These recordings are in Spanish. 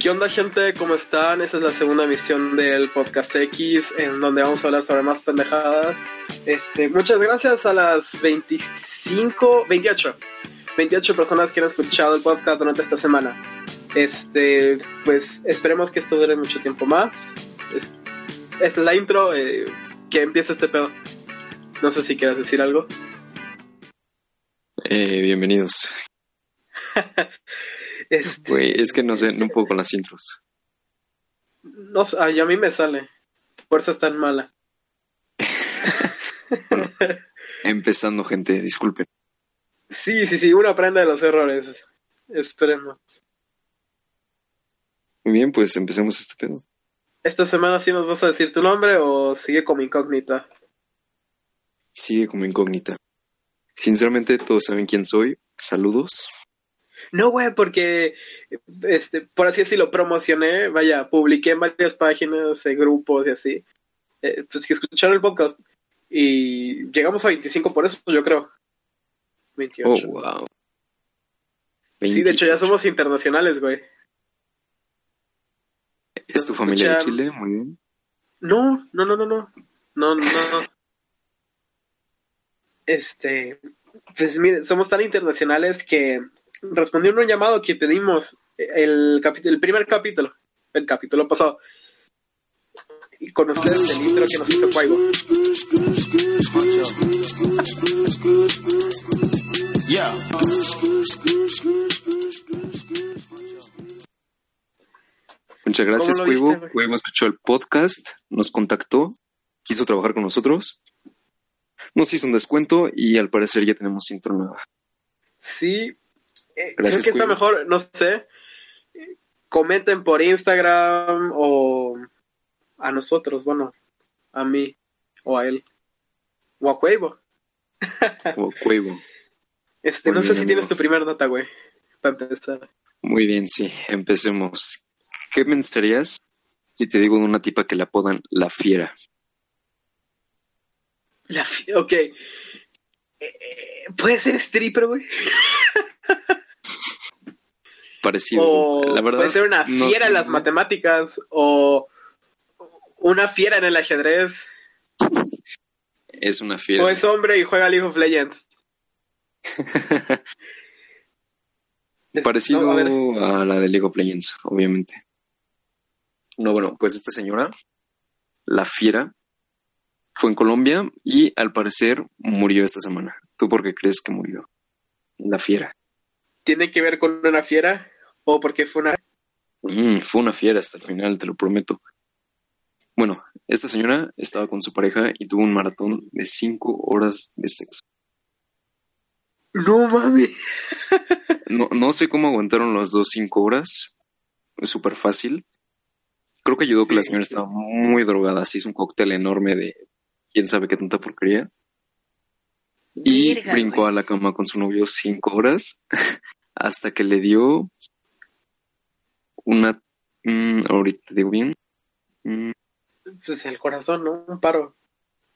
¿Qué onda gente? ¿Cómo están? Esta es la segunda emisión del Podcast X en donde vamos a hablar sobre más pendejadas. Este, muchas gracias a las 25, 28, 28 personas que han escuchado el podcast durante esta semana. Este, pues esperemos que esto dure mucho tiempo más. Esta es la intro, eh, que empieza este pedo. No sé si quieres decir algo. Eh, bienvenidos. Este, Güey, es que no sé, no puedo con las intros. no, ay, a mí me sale. Por eso es tan mala. Empezando, gente, disculpen. Sí, sí, sí, uno aprende de los errores. Esperemos. Muy bien, pues empecemos este pedo. ¿Esta semana sí nos vas a decir tu nombre o sigue como incógnita? Sigue como incógnita. Sinceramente, todos saben quién soy. Saludos. No, güey, porque, este, por así decirlo, promocioné, vaya, publiqué en varias páginas, en grupos y así. Eh, pues que escucharon el podcast. Y llegamos a 25 por eso, yo creo. 28. Oh, wow. sí, de hecho ya somos internacionales, güey. ¿Es tu familia de Chile? Muy bien. No, no, no, no, no. No, no. Este, pues mire, somos tan internacionales que respondieron un llamado que pedimos el, capi- el primer capítulo, el capítulo pasado. Y con ustedes el intro que nos hizo Cuaibo. Muchas gracias, ¿Cómo lo viste, Cuevo. güey? Cuevo escuchó el podcast, nos contactó, quiso trabajar con nosotros, nos hizo un descuento y al parecer ya tenemos intro nueva. Sí, eh, Gracias, creo que está mejor, no sé. Comenten por Instagram o a nosotros, bueno, a mí o a él o a Cuevo. O Cuevo. Este, Muy no sé si tienes tu primer nota, güey, para empezar. Muy bien, sí, empecemos. ¿Qué pensarías si te digo de una tipa que le apodan la fiera? La ok. Eh, eh, ¿Puede ser stripper, güey? Parecido. O la verdad. puede ser una no fiera en las matemáticas o una fiera en el ajedrez Es una fiera. o es hombre y juega League of Legends. Parecido No, a ver. a la de League of Legends, obviamente. No, bueno, pues esta señora, la fiera, fue en Colombia y al parecer murió esta semana. ¿Tú por qué crees que murió? La fiera. ¿Tiene que ver con una fiera o porque fue una... Mm, fue una fiera hasta el final, te lo prometo. Bueno, esta señora estaba con su pareja y tuvo un maratón de cinco horas de sexo. No mames. No, no sé cómo aguantaron las dos cinco horas. Es súper fácil. Creo que ayudó que la señora estaba muy drogada. Se hizo un cóctel enorme de quién sabe qué tanta porquería. Y brincó güey. a la cama con su novio cinco horas hasta que le dio una... mm, ahorita te digo bien. Mm, Pues el corazón, ¿no? Un paro.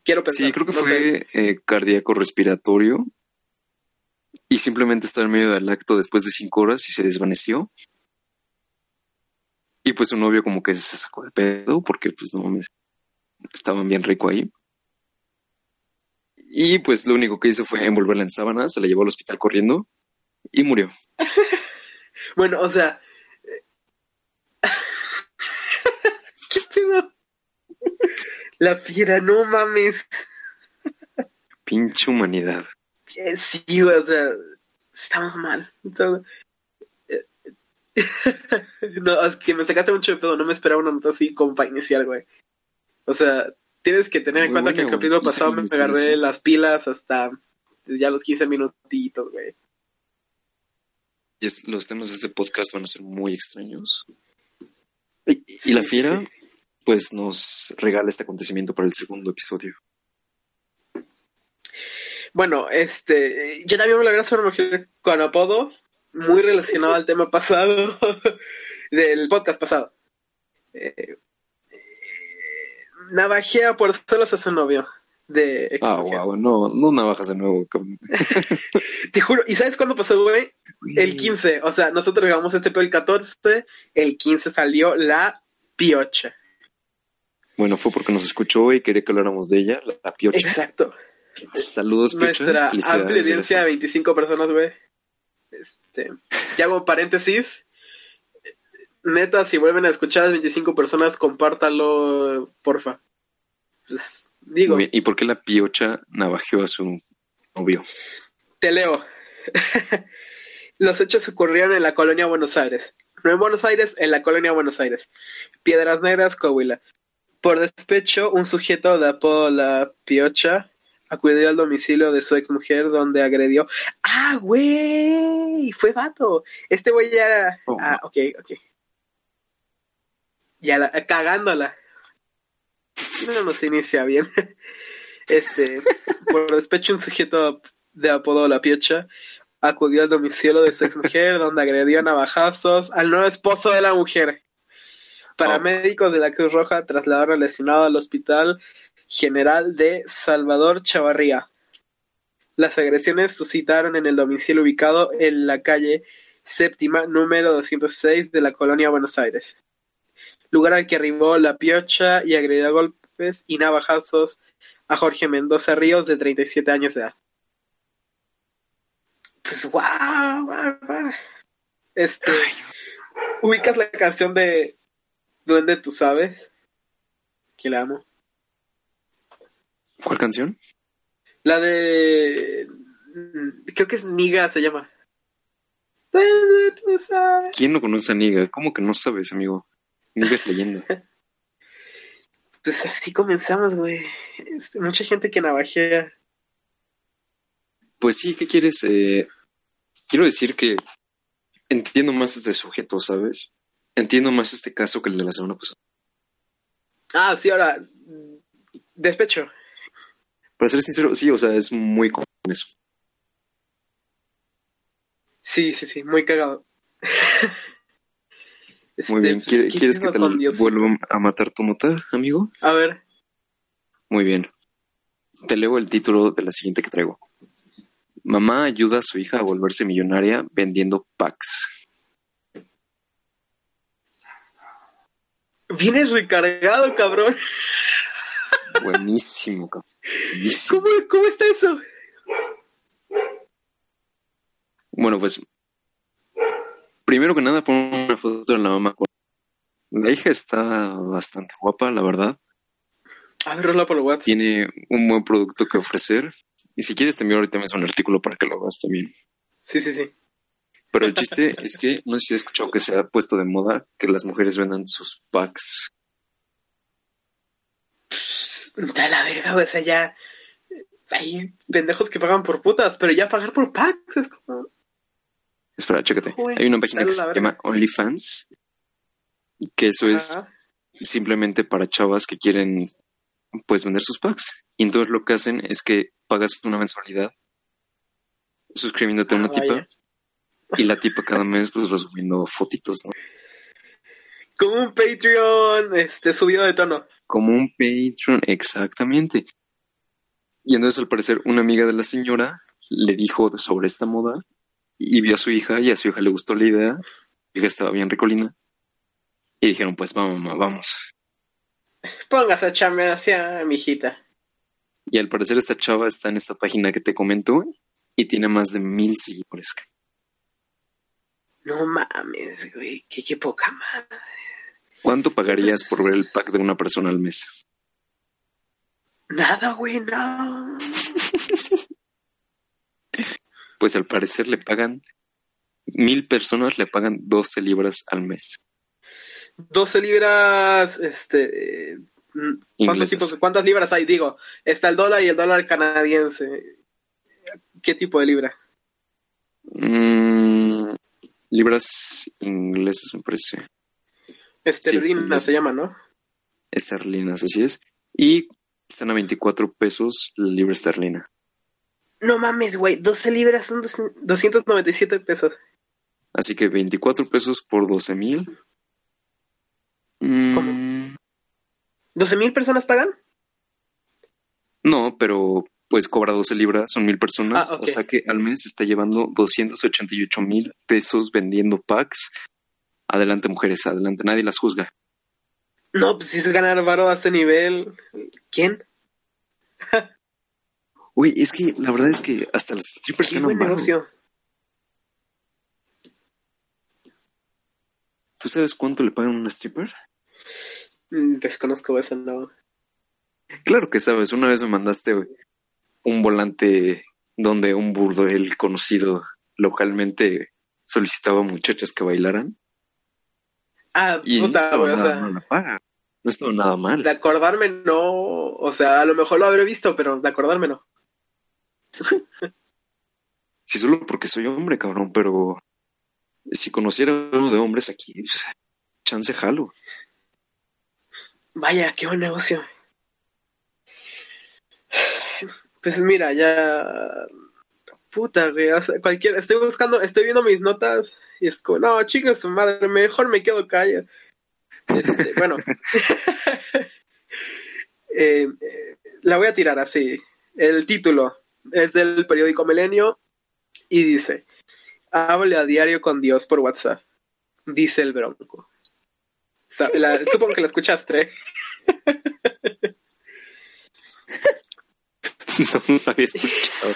Quiero pensar. sí, creo que no fue eh, cardíaco respiratorio. Y simplemente está en medio del acto después de cinco horas y se desvaneció. Y pues su novio como que se sacó de pedo porque pues no mames, estaban bien rico ahí. Y pues lo único que hizo fue envolverla en sábanas, se la llevó al hospital corriendo y murió. Bueno, o sea... ¿Qué pedo? La fiera, no mames. Pinche humanidad. Eh, Sí, güey, o sea, estamos mal. Estamos- eh, No, es que me sacaste mucho de pedo, no me esperaba una nota así como para iniciar, güey. O sea, tienes que tener en Muy cuenta que el capítulo pasado me agarré investigación. las pilas hasta ya los 15 minutitos, güey. Y es, los temas de este podcast van a ser muy extraños. Y, y la fiera, pues nos regala este acontecimiento para el segundo episodio. Bueno, este, yo también me lo voy a mujer con apodo, muy relacionado al tema pasado, del podcast pasado. Eh, navajea por celos a su novio. De ah, wow, no, no navajas de nuevo. Te juro, ¿y sabes cuándo pasó, güey? El 15, o sea, nosotros grabamos este pedo el 14, el 15 salió la piocha. Bueno, fue porque nos escuchó y quería que habláramos de ella, la, piocha. Exacto. Saludos, Piocha. Nuestra amplia audiencia de 25 personas, güey. Este, ya hago paréntesis. Neta, si vuelven a escuchar a 25 personas, compártalo, porfa. Pues, digo. ¿Y por qué la piocha navajeó a su novio? Te leo. Los hechos ocurrieron en la colonia Buenos Aires. No en Buenos Aires, en la colonia Buenos Aires. Piedras Negras, Coahuila. Por despecho, un sujeto de apodo La Piocha acudió al domicilio de su ex mujer donde agredió. ¡Ah, güey! Fue vato. Este güey ya era. Oh. Ah, ok, ok. Ya la, cagándola. No nos inicia bien. Este, por despecho, un sujeto de apodo La Piocha acudió al domicilio de su ex mujer donde agredió a navajazos al nuevo esposo de la mujer. Paramédicos de la Cruz Roja trasladaron al lesionado al hospital general de Salvador Chavarría. Las agresiones suscitaron en el domicilio ubicado en la calle séptima número 206 de la colonia Buenos Aires, lugar al que arribó la piocha y agredió a golpes y navajazos a Jorge Mendoza Ríos de 37 años de edad. Pues guau, guau, Este, ubicas la canción de Duende, tú sabes que la amo. ¿Cuál canción? La de. Creo que es Niga, se llama. ¿Quién no conoce a Niga? ¿Cómo que no sabes, amigo? Niga es leyenda. pues así comenzamos, güey. Este, mucha gente que navajea. Pues sí, ¿qué quieres? Eh, quiero decir que entiendo más este sujeto, ¿sabes? Entiendo más este caso que el de la semana pasada. Ah, sí, ahora. Despecho. Para ser sincero, sí, o sea, es muy común eso. Sí, sí, sí, muy cagado. muy bien, este, ¿quieres que te vuelva a matar tu nota, amigo? A ver. Muy bien. Te leo el título de la siguiente que traigo. Mamá ayuda a su hija a volverse millonaria vendiendo packs. Vienes recargado, cabrón. Buenísimo, cabrón. ¿Cómo, ¿Cómo está eso? Bueno, pues primero que nada pon una foto de la mamá. La hija está bastante guapa, la verdad. A ver, por WhatsApp. Tiene un buen producto que ofrecer. Y si quieres te envío ahorita mismo un artículo para que lo hagas también. Sí, sí, sí. Pero el chiste es que no sé si has escuchado que se ha puesto de moda que las mujeres vendan sus packs da la verga, o sea, ya hay pendejos que pagan por putas, pero ya pagar por packs es como... Espera, chécate. hay una página que se llama OnlyFans, que eso es simplemente para chavas que quieren, pues, vender sus packs. Y entonces lo que hacen es que pagas una mensualidad suscribiéndote a una ah, tipa y la tipa cada mes, pues, va subiendo fotitos, ¿no? Como un Patreon este, subido de tono. Como un Patreon, exactamente. Y entonces al parecer una amiga de la señora le dijo sobre esta moda y vio a su hija y a su hija le gustó la idea. Su hija estaba bien recolina. Y dijeron, pues vamos, mamá, vamos. Póngase a echarme hacia mi hijita. Y al parecer esta chava está en esta página que te comento y tiene más de mil seguidores. No mames, güey, qué, qué poca madre. ¿Cuánto pagarías por ver el pack de una persona al mes? Nada, güey, no. pues al parecer le pagan, mil personas le pagan 12 libras al mes. 12 libras, este... ¿cuántos tipos, ¿Cuántas libras hay? Digo, está el dólar y el dólar canadiense. qué tipo de libra? Mm, libras inglesas, me parece. Esterlina se llama, ¿no? Esterlinas, así es. Y están a 24 pesos la libra esterlina. No mames, güey, 12 libras son 297 pesos. Así que 24 pesos por 12 mil. ¿Cómo? ¿12 mil personas pagan? No, pero pues cobra 12 libras, son mil personas. Ah, ok. O sea que al mes está llevando 288 mil pesos vendiendo packs. Adelante, mujeres, adelante, nadie las juzga. No, pues si es ganar varo a este nivel. ¿Quién? Uy, es que la verdad es que hasta las strippers Qué ganan buen negocio. ¿Tú sabes cuánto le pagan a una stripper? Mm, Desconozco eso, no. Claro que sabes, una vez me mandaste un volante donde un burdel conocido localmente solicitaba muchachas que bailaran. Ah, Y no puta, estaba güey, o sea, paga. No estaba nada mal. de acordarme no. O sea, a lo mejor lo habré visto, pero de acordarme no. Sí, solo porque soy hombre, cabrón, pero si conociera uno de hombres aquí, chance jalo. Vaya, qué buen negocio. Pues mira, ya. Puta, güey. O sea, cualquier. Estoy buscando, estoy viendo mis notas y es como, no, chicos, su madre, mejor me quedo callado. Este, bueno. Eh, eh, la voy a tirar así. El título es del periódico Milenio y dice: Hable a diario con Dios por WhatsApp. Dice el bronco. La- supongo que la escuchaste. no, no lo había escuchado.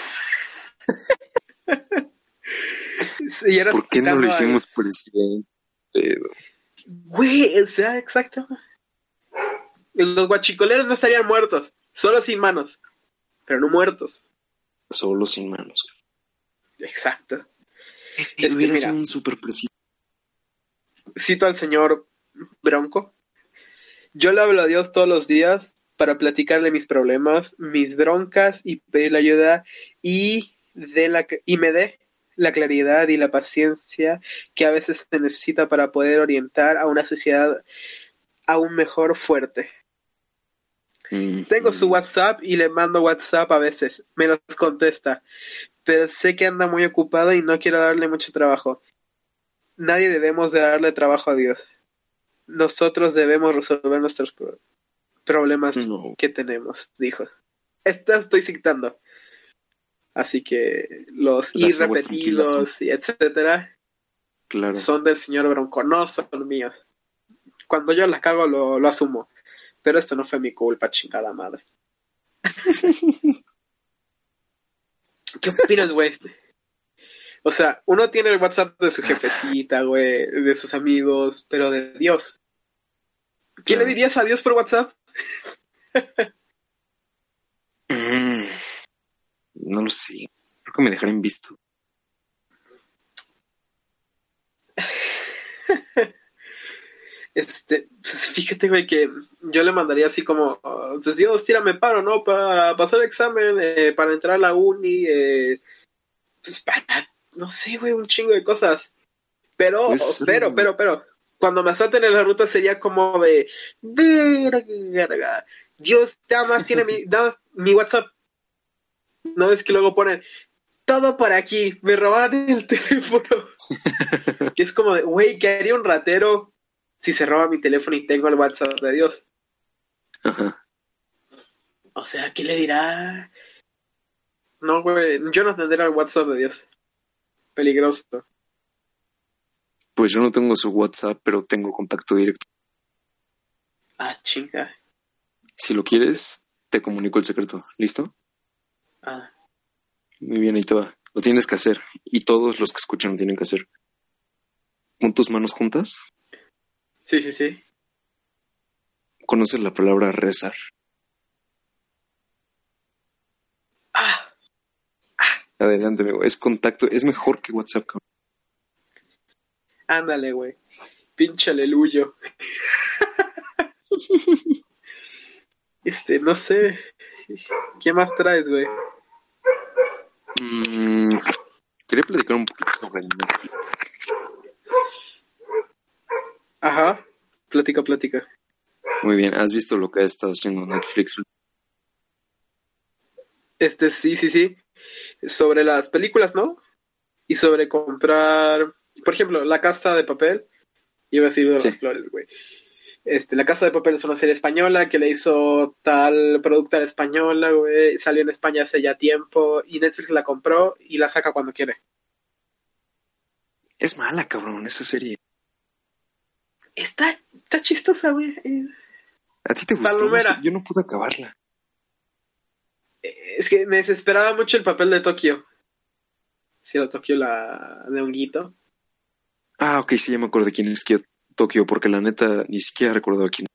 ¿Por qué no lo hicimos presidente? Güey, o sea, exacto. Los guachicoleros no estarían muertos, solo sin manos, pero no muertos. Solo sin manos. Exacto. Este, hubiera mira. sido un super presidente. Cito al señor Bronco. Yo le hablo a Dios todos los días para platicarle mis problemas, mis broncas y pedirle ayuda y, de la, y me dé la claridad y la paciencia que a veces se necesita para poder orientar a una sociedad aún mejor fuerte. Tengo su. WhatsApp y le mando WhatsApp a veces. Me los contesta. Pero sé que anda muy ocupado y no quiero darle mucho trabajo. Nadie debemos de darle trabajo a Dios. Nosotros debemos resolver nuestros pro- problemas No. que tenemos, dijo. Esta estoy citando. Así que los Las irrepetidos y etcétera Claro. son del señor Bronco, no son míos. Cuando yo la cago lo, lo asumo. Pero esto no fue mi culpa, chingada madre. ¿Qué opinas, güey? O sea, uno tiene el WhatsApp de su jefecita, güey, de sus amigos, pero de Dios. ¿Qué le dirías a Dios por WhatsApp? Mm, No lo sé. Creo que me dejaron visto. Este, pues fíjate, güey, que yo le mandaría así como, pues Dios, tírame paro, ¿no? Para pasar el examen, eh, para entrar a la uni, eh, pues para, no sé, güey, un chingo de cosas. Pero, Pues, pero, pero, pero, cuando me salten en la ruta sería como de, Dios, nada más tiene mi, nada mi WhatsApp. No es que luego ponen, todo por aquí, me robaron el teléfono. Es como de, güey, ¿qué haría un ratero si se roba mi teléfono y tengo el WhatsApp de Dios? Ajá. O sea, ¿qué le dirá? No, güey, yo no tendría el WhatsApp de Dios. Peligroso. Pues yo no tengo su WhatsApp, pero tengo contacto directo. Ah, chinga. Si lo quieres, te comunico el secreto. ¿Listo? Ah, Muy bien, ahí te va. Lo tienes que hacer. Y todos los que escuchan lo tienen que hacer. Pon tus manos juntas. Sí, sí, sí. ¿Conoces la palabra rezar? Ah, Adelante, amigo. Es contacto. Es mejor que WhatsApp. cabrón. ándale, güey. Pinche aleluyo. este, no sé. ¿Qué más traes, güey? Mm, quería platicar un poquito sobre Netflix. Ajá. Plática, plática. Muy bien, ¿has visto lo que ha estado haciendo Netflix? Este, sí, sí, sí. Sobre las películas, ¿no? Y sobre comprar, por ejemplo, La Casa de Papel. Iba a decir de las Sí. flores, güey. Este, La Casa de Papel es una serie española que le hizo tal productora española, güey. Salió en España hace ya tiempo y Netflix la compró y la saca cuando quiere. Es mala, cabrón, esa serie. Está, está chistosa, güey. ¿A ti te gustó? Palomera. Yo no pude acabarla. Es que me desesperaba mucho el papel de Tokio. Si era Tokio la de honguito. Ah, ok, sí, ya me acuerdo de quién es Tokio, porque la neta ni siquiera recuerdo a quién.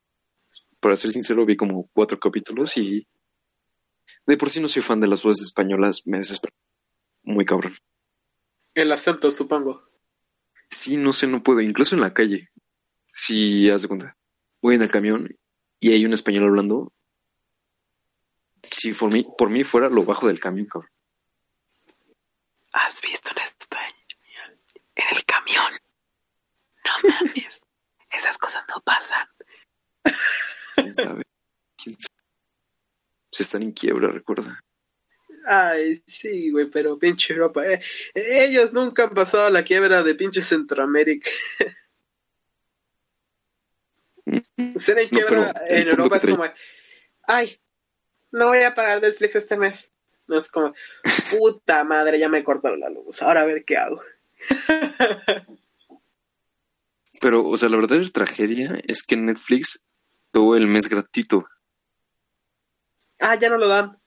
Para ser sincero, vi como cuatro capítulos y de por sí no soy fan de las voces españolas, me desespero. Muy cabrón. El acento, supongo. Sí, no sé, no puedo, incluso en la calle. Si haz de cuenta, voy en el camión y hay un español hablando. Si por mí, por mí fuera, lo bajo del camión, cabrón. ¿Has visto en España? En el camión. No mames. Esas cosas no pasan. ¿Quién sabe? ¿Quién sabe? Se están en quiebra, recuerda. Ay, sí, güey, pero pinche Europa. eh, ellos nunca han pasado la quiebra de pinche Centroamérica. En No, quiebra en Europa es como, ay, no voy a pagar Netflix este mes. No es como, puta madre, ya me cortaron la luz. Ahora a ver qué hago. Pero, o sea, la verdadera tragedia es que Netflix tuvo el mes gratuito. Ah, ya no lo dan.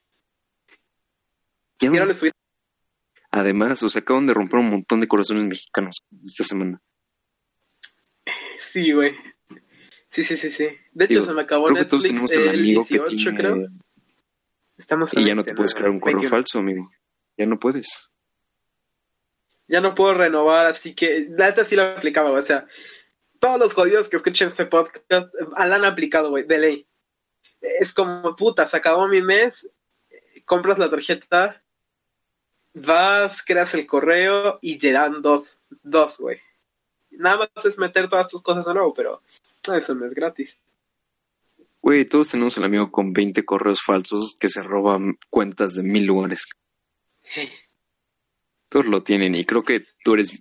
Ya no- subí. Además, o sea, acaban de romper un montón de corazones mexicanos esta semana. Sí, güey. Sí, sí, sí, sí. De hecho, Digo, se me acabó Creo que todos Netflix tenemos el el amigo 18, que tiene... creo. Estamos Y ya no te 20, puedes crear un correo 21. falso, amigo. Ya no puedes. Ya no puedo renovar, así que la neta sí lo aplicaba, güey. O sea, todos los jodidos que escuchen este podcast eh, la han aplicado, güey, de ley. Es como, puta, se acabó mi mes, compras la tarjeta, vas, creas el correo y te dan dos, dos, güey. Nada más es meter todas tus cosas de nuevo, pero no, eso no es gratis. Güey, todos tenemos el amigo con 20 correos falsos que se roban cuentas de mil lugares. Todos lo tienen y creo que tú eres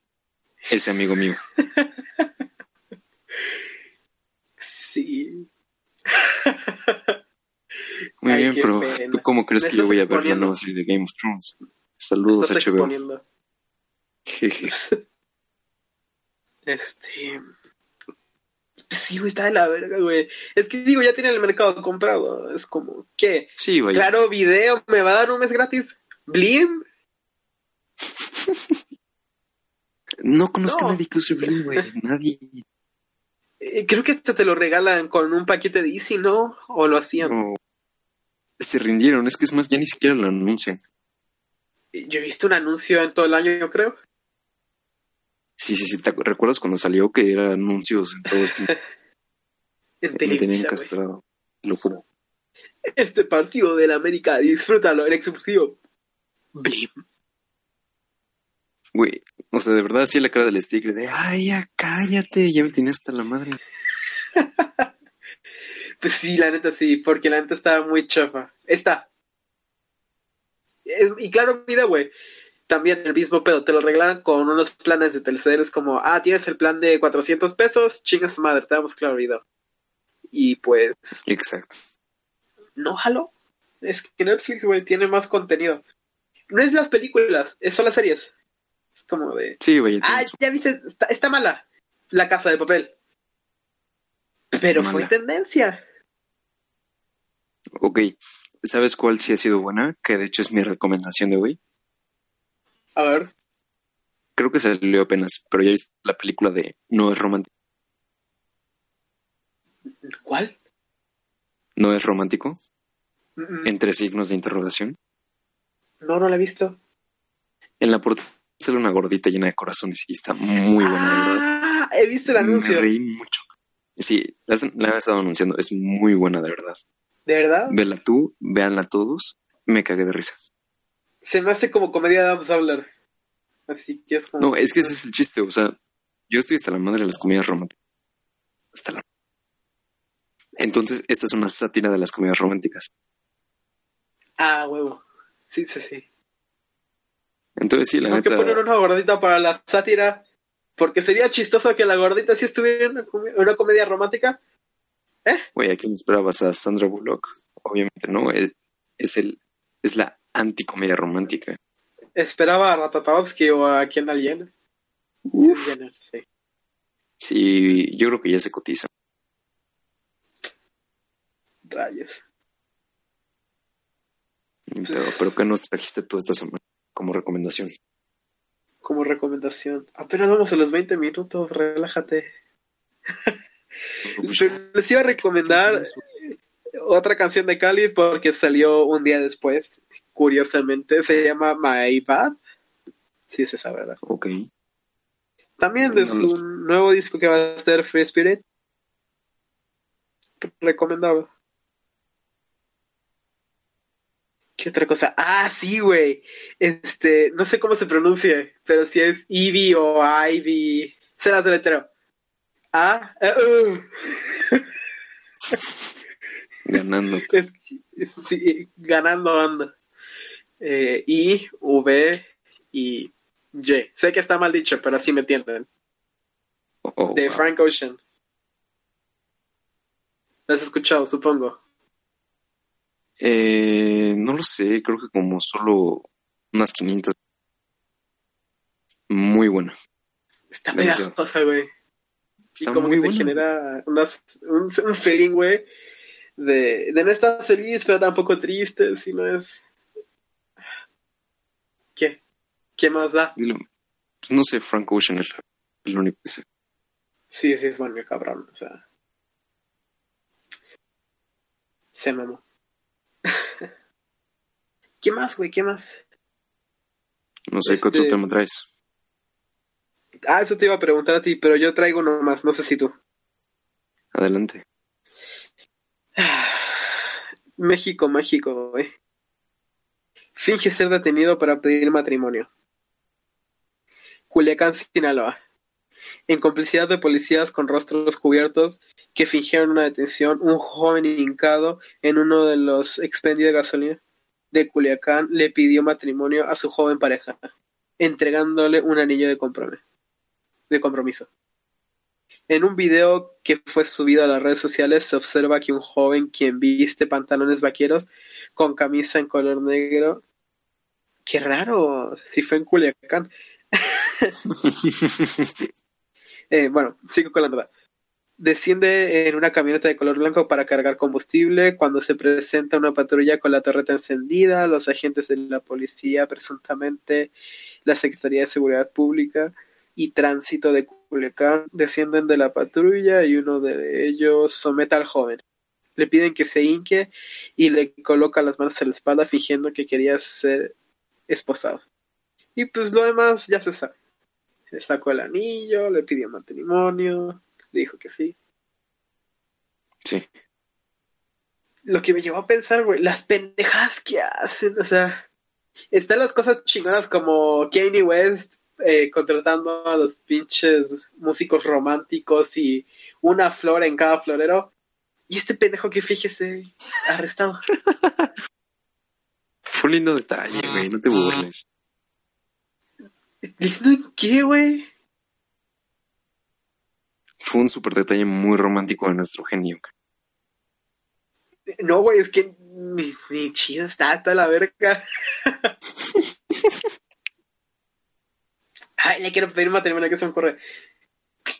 ese amigo mío. Sí. Muy Ay, bien, pero pena. ¿tú cómo crees que yo voy a ver la nueva serie de Game of Thrones? Saludos HBO. exponiendo. Este. Sí, güey, está de la verga, güey. Es que digo, ya tiene el mercado comprado. Es como, ¿qué? Sí, vaya. Claro, video, ¿me va a dar un mes gratis? ¿Blim? No conozco No. a nadie que use Blim, güey. Nadie. Eh, creo que hasta te lo regalan con un paquete de Easy, ¿no? O lo hacían. No. Se rindieron. Es que es más, ya ni siquiera lo anuncian. Yo he visto un anuncio en todo el año, yo creo. Sí, sí, sí. ¿Te recuerdas cuando salió que eran anuncios en todos? En Me tenían Televisa, castrado. Te Lo juro. Este partido del América, disfrútalo en exclusivo. Blim. Güey, o sea, de verdad, así la cara del sticker de, ay, ya cállate, ya me tenía hasta la madre. Pues sí, la neta sí, porque la neta estaba muy chafa. Está. Es- y claro, vida, güey. También el mismo pedo, te lo regalan con unos planes de Telcel. Es como, ah, tienes el plan de 400 pesos, chinga su madre, te damos claro vida. Y pues, Exacto. no jalo. Es que Netflix, güey, tiene más contenido. No es las películas, es son las series. Es como de, Sí, vaya. ah, ya viste, está, está mala. La casa de papel. Pero fue tendencia. Ok, ¿sabes cuál sí ha sido buena? Que de hecho es mi recomendación de hoy. A ver. Creo que salió apenas, pero ya viste la película de No es romántico. ¿Cuál? No es romántico, Mm, mm. entre signos de interrogación. No, no la he visto. En la portada sale una gordita llena de corazones y está muy buena, ah, he visto el anuncio. Me reí mucho. Sí, la, la han estado anunciando, es muy buena, de verdad. ¿De verdad? Vela tú, véanla todos, me cagué de risa. Se me hace como comedia de Adam Sandler. Así que es como... No, es que ese es el chiste, o sea, yo estoy hasta la madre de las comedias románticas. Hasta la... Entonces, esta es una sátira de las comedias románticas. Ah, huevo. Sí, sí, sí. Entonces, sí, la Tengo que neta... poner una gordita para la sátira. Porque sería chistoso que la gordita sí estuviera en una, come- una comedia romántica. Güey, ¿a quién esperabas? ¿A Sandra Bullock? Obviamente no, es, es, el, es la anticomedia romántica. Esperaba a Ratatovsky o a. Jenner, sí. Sí, yo creo que ya se cotiza. Rayos. Pero, pero ¿qué nos trajiste tú esta semana como recomendación? Como recomendación. Apenas vamos a los 20 minutos, relájate. Pues, Les iba a recomendar otra canción de Cali porque salió un día después. Curiosamente, se llama My Bad. Sí, es esa verdad. Ok. También de No su nuevo disco que va a ser Free Spirit. Recomendado. ¿Qué otra cosa? Ah, sí, güey. Este, no sé cómo se pronuncia, pero si es Ivy o Ivy. Será deletero. Ah, eh, uh. Ganando. Es, sí, ganando anda. Eh, I, V y Y. Sé que está mal dicho, pero así me entienden. Oh, oh, De wow. Frank Ocean. ¿Lo has escuchado, supongo? Eh, no lo sé, creo que como solo unas 500. Muy buena. Está pegajosa, güey. Y como muy que te genera unas- un, un feeling, güey, de, de no estar feliz, pero tampoco triste, sino es... ¿Qué? ¿Qué más da? Dilo. Pues no sé, Frank Ocean es el único que sé. Sí, sí, es bueno, cabrón, o sea... Se mamó. ¿Qué más, güey? ¿Qué más? No sé qué otro Este- tema traes. Ah, eso te iba a preguntar a ti, pero yo traigo uno más, no sé si tú. Adelante. México, México, güey. Finge ser detenido para pedir matrimonio. Culiacán, Sinaloa. En complicidad de policías con rostros cubiertos que fingieron una detención, un joven hincado en uno de los expendios de gasolina de Culiacán le pidió matrimonio a su joven pareja, entregándole un anillo de compromiso. De compromiso. En un video que fue subido a las redes sociales se observa que un joven quien viste pantalones vaqueros con camisa en color negro. Qué raro, si fue en Culiacán. Eh, bueno, sigo con la nota. Desciende en una camioneta de color blanco para cargar combustible. Cuando se presenta una patrulla con la torreta encendida, los agentes de la policía, presuntamente la Secretaría de Seguridad Pública y Tránsito de Culiacán, descienden de la patrulla y uno de ellos somete al joven. Le piden que se hinque y le coloca las manos en la espalda fingiendo que quería ser esposado. Y pues lo demás ya se sabe. Le sacó el anillo, le pidió matrimonio, le dijo que sí. Sí. Lo que me llevó a pensar, güey, las pendejadas que hacen, o sea, están las cosas chingonas como Kanye West eh, contratando a los pinches músicos románticos y una flor en cada florero. Y este pendejo que fíjese, arrestado. Fue un lindo detalle, güey, no te burles. ¿Lindo en qué, güey? Fue un súper detalle muy romántico de nuestro genio. No, güey, es que ni, ni chido está hasta la verga. Ay, le quiero pedir matrimonio que se me ocurre.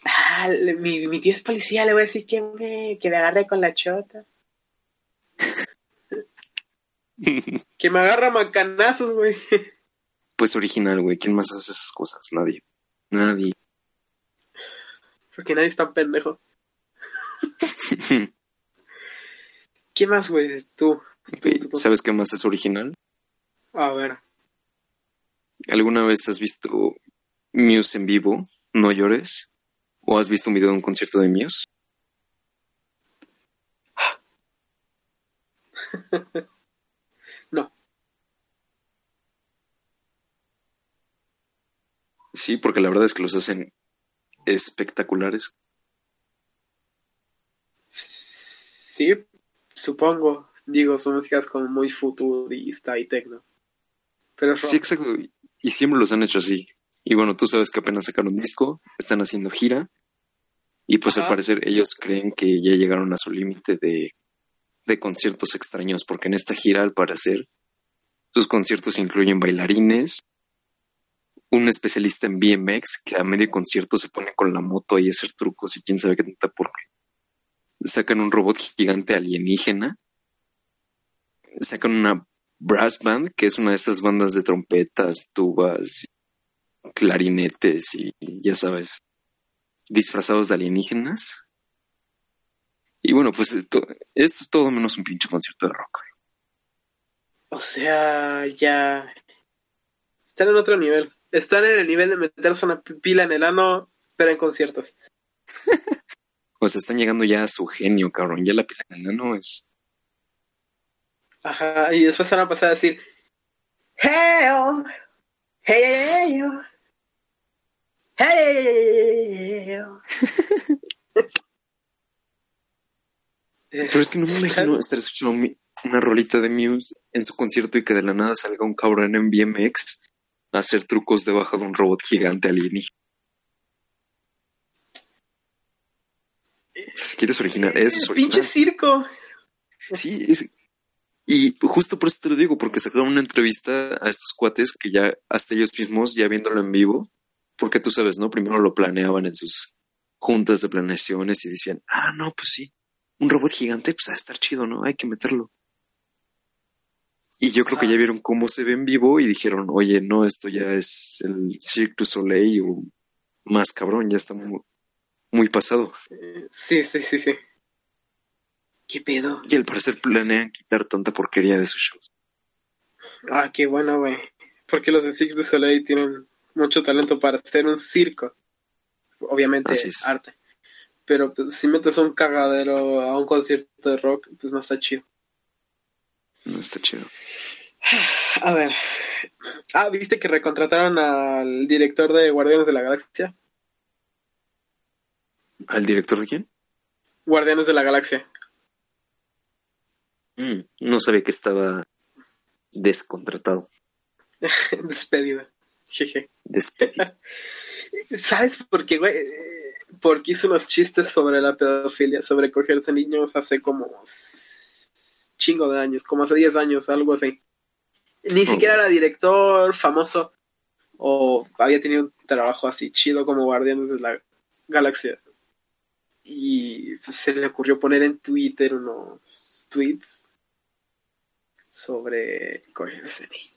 Ah, le- mi, mi tío es policía, le voy a decir que me, que me agarre con la chota. Que me agarra macanazos, güey. Pues original, güey. ¿Quién más hace esas cosas? Nadie. Nadie. Porque nadie es tan pendejo. ¿Qué más, güey? Tú. ¿Sabes qué más es original? A ver. ¿Alguna vez has visto Muse en vivo? No llores. ¿O has visto un video de un concierto de Muse? No. Sí, porque la verdad es que los hacen espectaculares. Sí, supongo. Digo, son músicas como muy futurista y tecno. Pero sí, exacto. Y siempre los han hecho así. Y bueno, tú sabes que apenas sacaron un disco, están haciendo gira. Y pues al parecer ellos creen que ya llegaron a su límite de, de conciertos extraños, porque en esta gira, al parecer, sus conciertos incluyen bailarines, un especialista en BMX que a medio concierto se pone con la moto y a hacer trucos y quién sabe qué tanta por Sacan un robot gigante alienígena. Sacan una brass band, que es una de estas bandas de trompetas, tubas, clarinetes y, ya sabes, disfrazados de alienígenas. Y bueno, pues esto, esto es todo menos un pinche concierto de rock. O sea, ya están en otro nivel. Están en el nivel de meterse una pila en el ano, pero en conciertos. pues están llegando ya a su genio, cabrón. Ya la pila en el ano es. Ajá, y después van a pasar a decir: Hey, hey, hey, Pero es que no me imagino estar escuchando una rolita de Muse en su concierto y que de la nada salga un cabrón en BMX a hacer trucos debajo de un robot gigante alienígena. Si quieres original, eso es original. Pinche circo. Sí, es, y justo por eso te lo digo, porque sacaron una entrevista a estos cuates que ya, hasta ellos mismos, ya viéndolo en vivo, porque tú sabes, ¿no? Primero lo planeaban en sus juntas de planeaciones y decían, ah, no, pues sí, un robot gigante, pues va a estar chido, ¿no? Hay que meterlo. Y yo creo que ya vieron cómo se ve en vivo y dijeron, oye, no, esto ya es el Cirque du Soleil o más cabrón, ya está muy, muy pasado. Sí, sí, sí, sí. ¿Qué pedo? Y al parecer planean quitar tanta porquería de sus shows. Ah, qué bueno, güey. Porque los de Cirque du Soleil tienen mucho talento para hacer un circo. Obviamente es. arte. Pero pues, si metes un cagadero a un concierto de rock, pues no está chido. No está chido. A ver. Ah, ¿viste que recontrataron al director de Guardianes de la Galaxia? ¿Al director de quién? Guardianes de la Galaxia. Mm, no sabía que estaba descontratado. Despedido. ¿Sabes por qué, güey? Porque hizo unos chistes sobre la pedofilia, sobre cogerse niños hace como chingo de años, como hace 10 años, algo así. Ni siquiera era director famoso o había tenido un trabajo así chido como Guardianes de la Galaxia. Y pues, se le ocurrió poner en Twitter unos tweets sobre cogerse niño.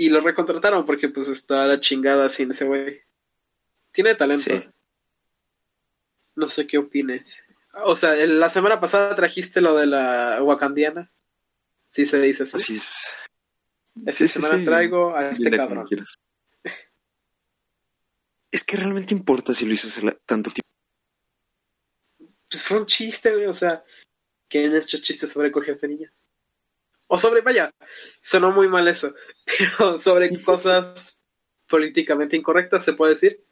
Y lo recontrataron porque pues está la chingada sin ese güey. Tiene talento. No sé qué opines. O sea, la semana pasada trajiste lo de la Wakandiana. Sí se dice así. Así es. Esta semana traigo a este cabrón. Es que realmente importa si lo hizo hace tanto tiempo. Pues fue un chiste, güey. O sea, que en estos chistes sobre coger niña. O sobre, vaya, sonó muy mal eso. Pero sobre cosas políticamente incorrectas, se puede decir.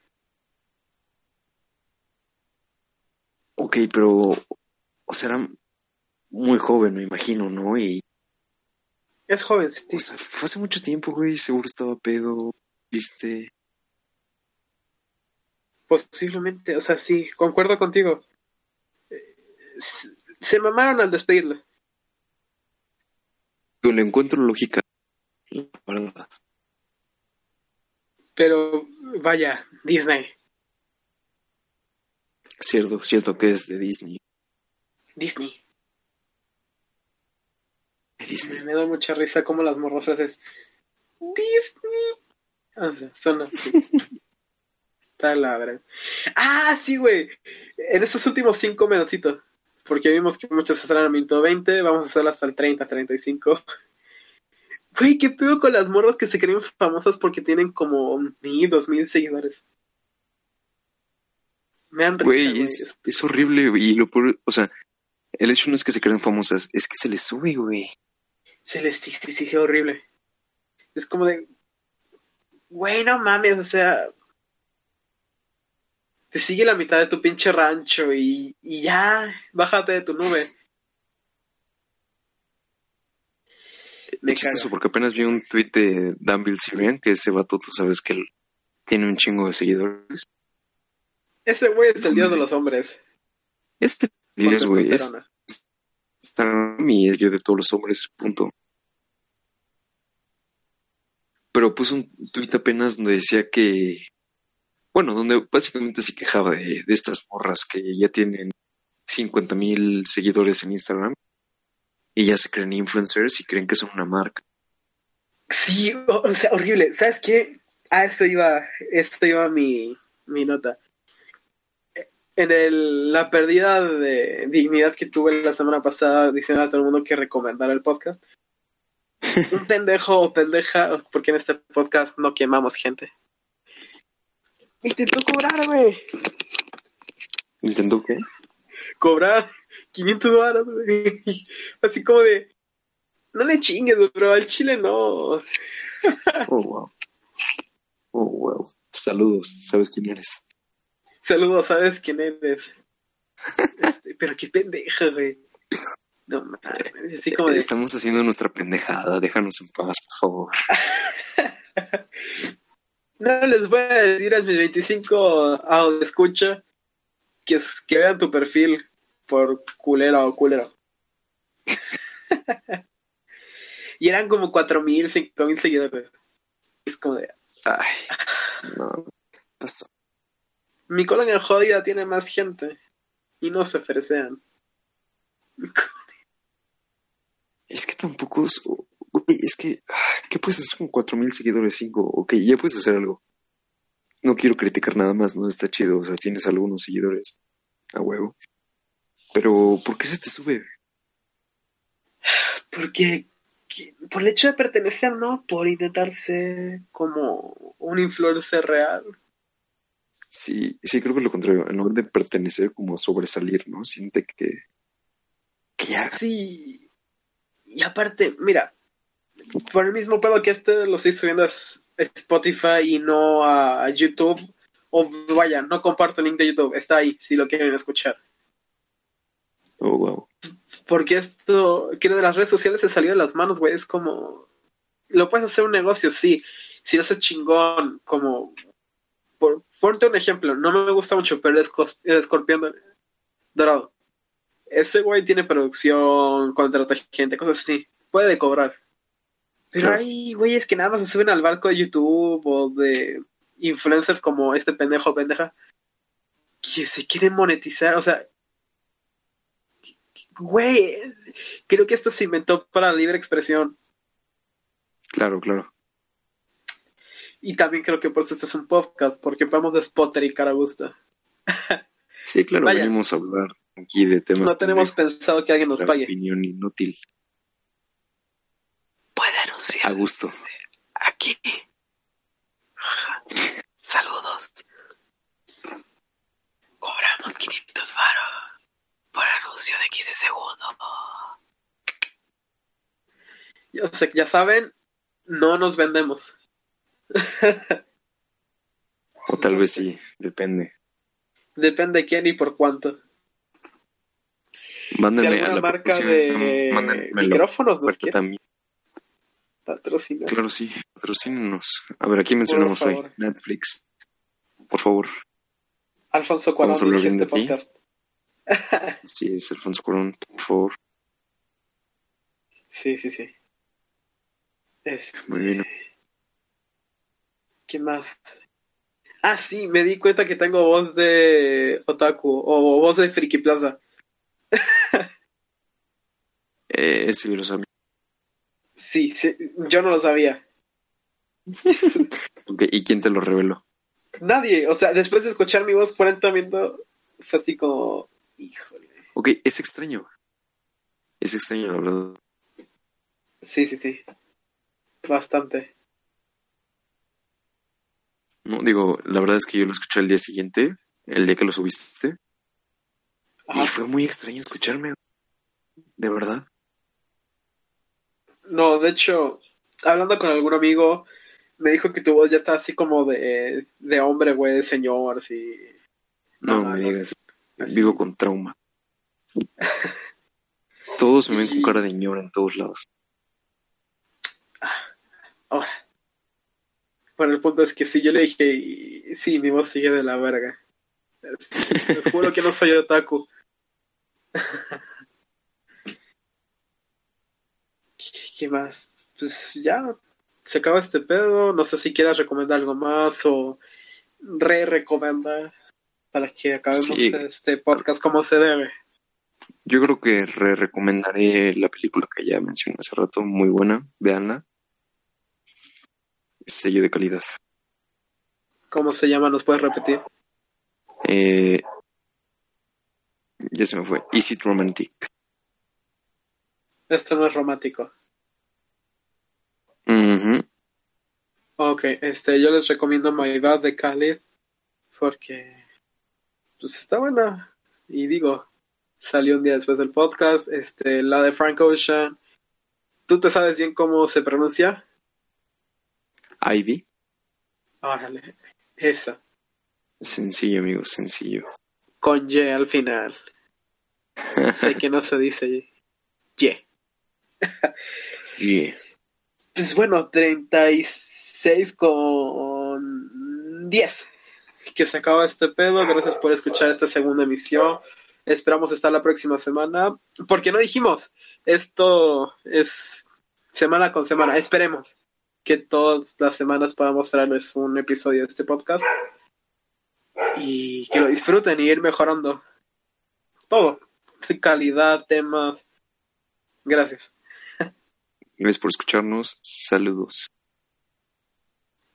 Ok, pero, o sea, era muy joven, me imagino, ¿no? Y... Es joven, sí. O sea, fue hace mucho tiempo, güey, seguro estaba pedo, viste. Posiblemente, o sea, sí, concuerdo contigo. Se mamaron al despedirlo. Yo le encuentro lógica, la verdad. Pero, vaya, Disney. Cierto, cierto que es de Disney. Disney. Disney. Me, da mucha risa como las morrosas es Disney. O sea, son así. Ah, sí, güey. En estos últimos cinco minutitos. Porque vimos que muchas estarán al minuto 20, vamos a hacer hasta el 30, 35. Güey, qué pedo con las morras que se creen famosas porque tienen como mil, dos mil seguidores. Me han Güey, es, es, horrible, y lo o sea, el hecho no es que se crean famosas, es que se les sube, güey. Se les, sí, sí, sí, horrible. Es como de, güey, no mames, o sea, te sigue la mitad de tu pinche rancho y, y ya, bájate de tu nube. Me chistoso porque apenas vi un tweet de Dan Bilzerian que ese vato, tú sabes que él tiene un chingo de seguidores. Ese güey es el dios de los hombres. Este dios, güey, es, está mi yo de todos los hombres, punto. Pero puso un tweet apenas donde decía que, bueno, donde básicamente se quejaba de, de estas morras que ya tienen 50 mil seguidores en Instagram y ya se creen influencers y creen que son una marca. Sí, o, sea, horrible. ¿Sabes qué? Ah, esto iba, esto iba mi, mi nota. En el, la pérdida de dignidad que tuve la semana pasada diciendo a todo el mundo que recomendara el podcast. Un pendejo o pendeja, porque en este podcast no quemamos gente. Intentó cobrar, güey. ¿Intentó qué? Cobrar 500 dólares, güey. Así como de, no le chingues, bro, al chile no. Oh, wow. Oh, wow. Saludos, ¿sabes quién eres? Saludos, ¿sabes quién eres? Este, pero qué pendeja, güey. No mames, así como de... Estamos haciendo nuestra pendejada, déjanos en paz, por favor. no les voy a decir a mis 25 a escucha que, que vean tu perfil por culera o culero. y eran como cuatro mil, cinco mil seguidores. Es como de. Ay, no, pasó. Mi colonia jodida tiene más gente. Y no se fresean. Es que tampoco es. Es que. ¿Qué puedes hacer con cuatro mil seguidores? Cinco. Ok, ya puedes hacer algo. No quiero criticar nada más, no está chido. O sea, tienes algunos seguidores. A huevo. Pero, ¿por qué se te sube? Porque por el hecho de pertenecer, ¿no? Por intentar ser como un influencer real. Sí, sí, creo que lo contrario. En lugar de pertenecer, como sobresalir, ¿no? Siente que. que ya. Sí. Y aparte, mira, por el mismo pedo que este lo estoy subiendo a Spotify y no a YouTube. O vaya, no comparto el link de YouTube, está ahí si lo quieren escuchar. Oh, wow. Porque esto, que de las redes sociales se salió de las manos, güey. Es como. Lo puedes hacer un negocio, sí. Si lo haces chingón, como. Por, ponte un ejemplo, no me gusta mucho, pero el, el escorpión dorado. Ese güey tiene producción, contrata gente, cosas así. Puede cobrar. Pero hay güeyes que nada más se suben al barco de YouTube o de influencers como este pendejo pendeja que se quieren monetizar. O sea, güey, creo que esto se inventó para la libre expresión. Claro, claro. Y también creo que por eso este es un podcast, porque podemos despotricar a gusto. Sí, claro, venimos a hablar aquí de temas. No tenemos pensado que alguien nos pague. opinión inútil. A gusto. Aquí. Saludos. Cobramos 500 varos por anuncio de 15 segundos. Ya, sé, ya saben, no nos vendemos. o tal vez sí, depende. Depende de quién y por cuánto. Mándenme si a la marca de micrófonos nos también. Patrocina. Claro, sí, patrocínenos. A ver, aquí mencionamos hoy Netflix. Por favor. Alfonso Cuarón. Vamos a hablar bien de ti. sí, es Alfonso Cuarón, por favor. Sí, sí, sí. Este... Muy bien. ¿Qué más? Ah, sí, me di cuenta que tengo voz de otaku o voz de Friki Plaza. eh, sí, lo sabía. Sí, sí, yo no lo sabía. okay, ¿Y quién te lo reveló? Nadie, o sea, después de escuchar mi voz por entrenamiento, fue así como, híjole. Ok, es extraño. Es extraño, la verdad. Sí, sí, sí. Bastante. No, digo, la verdad es que yo lo escuché el día siguiente, el día que lo subiste. Y fue muy extraño escucharme. De verdad. No, de hecho, hablando con algún amigo, me dijo que tu voz ya está así como de, de hombre, güey, de señor, así. No, me digas, vivo con trauma. Todos me ven con cara de ñora en todos lados. Ahora. Bueno, el punto es que si yo le dije, sí, mi voz sigue de la verga. Te juro que no soy otaku. ¿Qué más? Pues ya se acaba este pedo. No sé si quieras recomendar algo más o re-recomendar para que acabemos este podcast como se debe. Yo creo que re recomendaré la película que ya mencioné hace rato, muy buena, veanla. Sello de calidad. ¿Cómo se llama? ¿Nos puedes repetir? Eh, ya se me fue. Is it romantic? Esto no es romántico. Ok, este, yo les recomiendo My Bad de Khalid porque pues está buena y digo, salió un día después del podcast, este, la de Frank Ocean. ¿Tú te sabes bien cómo se pronuncia? Ivy. Órale, esa. Sencillo, amigo, sencillo. Con Y al final. sé que no se dice Y. Y. Pues bueno, 36 con 10. Que se acaba este pedo. Gracias por escuchar esta segunda emisión. Esperamos estar la próxima semana. Porque no dijimos, esto es semana con semana. Esperemos que todas las semanas podamos traerles un episodio de este podcast. Y que lo disfruten y ir mejorando todo. Calidad, temas. Gracias. Gracias por escucharnos. Saludos.